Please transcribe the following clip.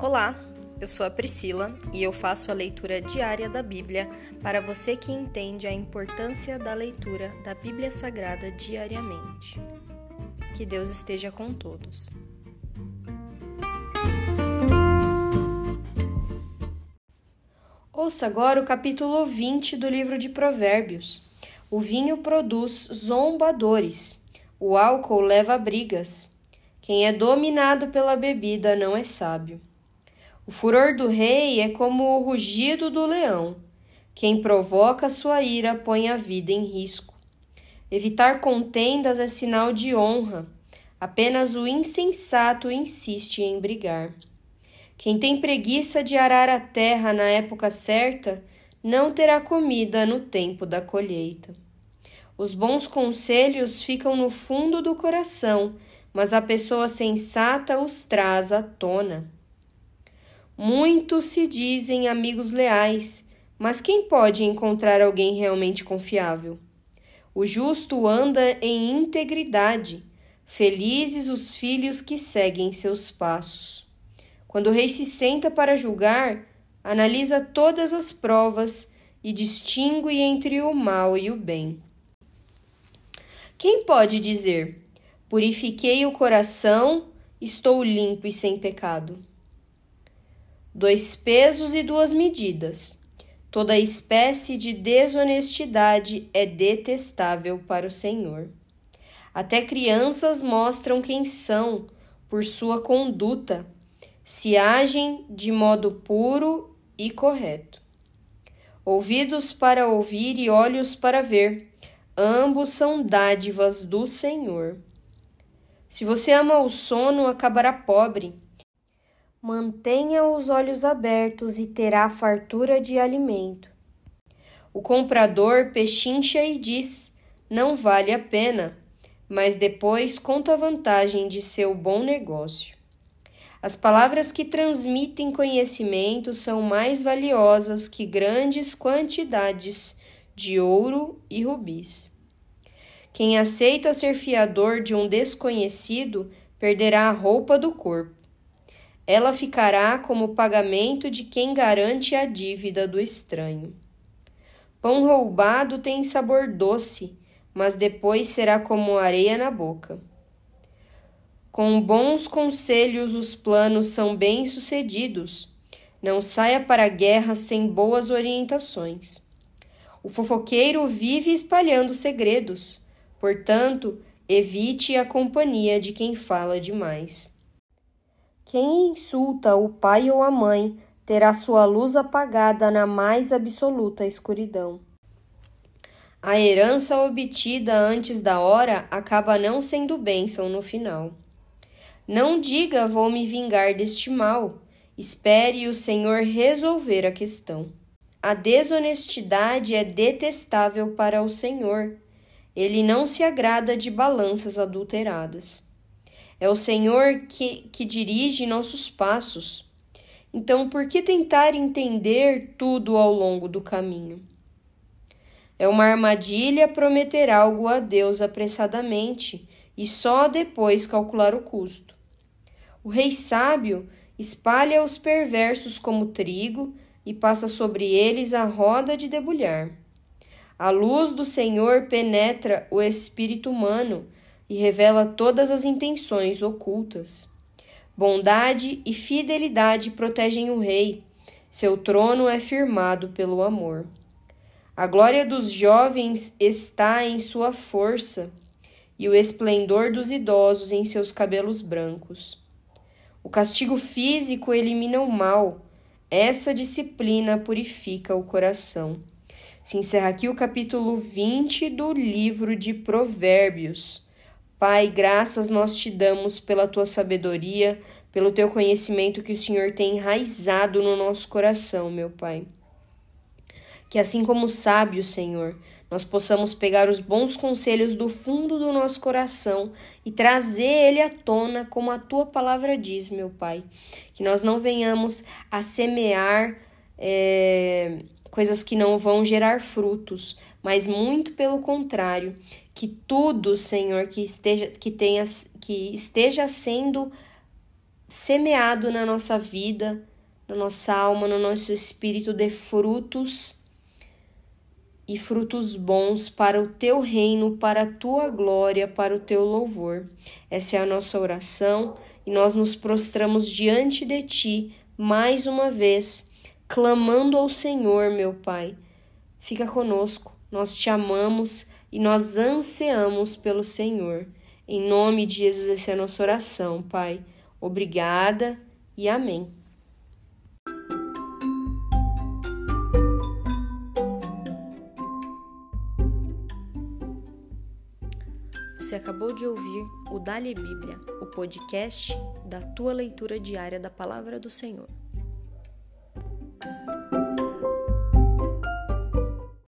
Olá, eu sou a Priscila e eu faço a leitura diária da Bíblia para você que entende a importância da leitura da Bíblia Sagrada diariamente. Que Deus esteja com todos. Ouça agora o capítulo 20 do livro de Provérbios. O vinho produz zombadores, o álcool leva brigas. Quem é dominado pela bebida não é sábio. O furor do rei é como o rugido do leão. Quem provoca sua ira põe a vida em risco. Evitar contendas é sinal de honra. Apenas o insensato insiste em brigar. Quem tem preguiça de arar a terra na época certa, não terá comida no tempo da colheita. Os bons conselhos ficam no fundo do coração, mas a pessoa sensata os traz à tona. Muitos se dizem amigos leais, mas quem pode encontrar alguém realmente confiável? O justo anda em integridade, felizes os filhos que seguem seus passos. Quando o rei se senta para julgar, analisa todas as provas e distingue entre o mal e o bem. Quem pode dizer: Purifiquei o coração, estou limpo e sem pecado? Dois pesos e duas medidas. Toda espécie de desonestidade é detestável para o Senhor. Até crianças mostram quem são por sua conduta, se agem de modo puro e correto. Ouvidos para ouvir e olhos para ver, ambos são dádivas do Senhor. Se você ama o sono, acabará pobre Mantenha os olhos abertos e terá fartura de alimento. O comprador pechincha e diz: Não vale a pena, mas depois conta a vantagem de seu bom negócio. As palavras que transmitem conhecimento são mais valiosas que grandes quantidades de ouro e rubis. Quem aceita ser fiador de um desconhecido perderá a roupa do corpo ela ficará como pagamento de quem garante a dívida do estranho. Pão roubado tem sabor doce, mas depois será como areia na boca. Com bons conselhos os planos são bem-sucedidos. Não saia para a guerra sem boas orientações. O fofoqueiro vive espalhando segredos, portanto, evite a companhia de quem fala demais. Quem insulta o pai ou a mãe terá sua luz apagada na mais absoluta escuridão. A herança obtida antes da hora acaba não sendo bênção no final. Não diga vou me vingar deste mal. Espere o Senhor resolver a questão. A desonestidade é detestável para o Senhor. Ele não se agrada de balanças adulteradas. É o Senhor que, que dirige nossos passos. Então, por que tentar entender tudo ao longo do caminho? É uma armadilha prometer algo a Deus apressadamente e só depois calcular o custo. O rei sábio espalha os perversos como trigo e passa sobre eles a roda de debulhar. A luz do Senhor penetra o espírito humano e revela todas as intenções ocultas. Bondade e fidelidade protegem o rei, seu trono é firmado pelo amor. A glória dos jovens está em sua força, e o esplendor dos idosos em seus cabelos brancos. O castigo físico elimina o mal, essa disciplina purifica o coração. Se encerra aqui o capítulo 20 do livro de Provérbios. Pai, graças nós te damos pela tua sabedoria, pelo teu conhecimento que o Senhor tem enraizado no nosso coração, meu Pai. Que assim como sábio, Senhor, nós possamos pegar os bons conselhos do fundo do nosso coração e trazer ele à tona, como a tua palavra diz, meu Pai. Que nós não venhamos a semear é, coisas que não vão gerar frutos, mas muito pelo contrário, que tudo, Senhor, que esteja que tenha que esteja sendo semeado na nossa vida, na nossa alma, no nosso espírito, dê frutos e frutos bons para o teu reino, para a tua glória, para o teu louvor. Essa é a nossa oração e nós nos prostramos diante de ti mais uma vez, clamando ao Senhor, meu Pai. Fica conosco, nós te amamos e nós ansiamos pelo Senhor. Em nome de Jesus, essa é a nossa oração, Pai. Obrigada e amém. Você acabou de ouvir o Dali Bíblia, o podcast da tua leitura diária da palavra do Senhor.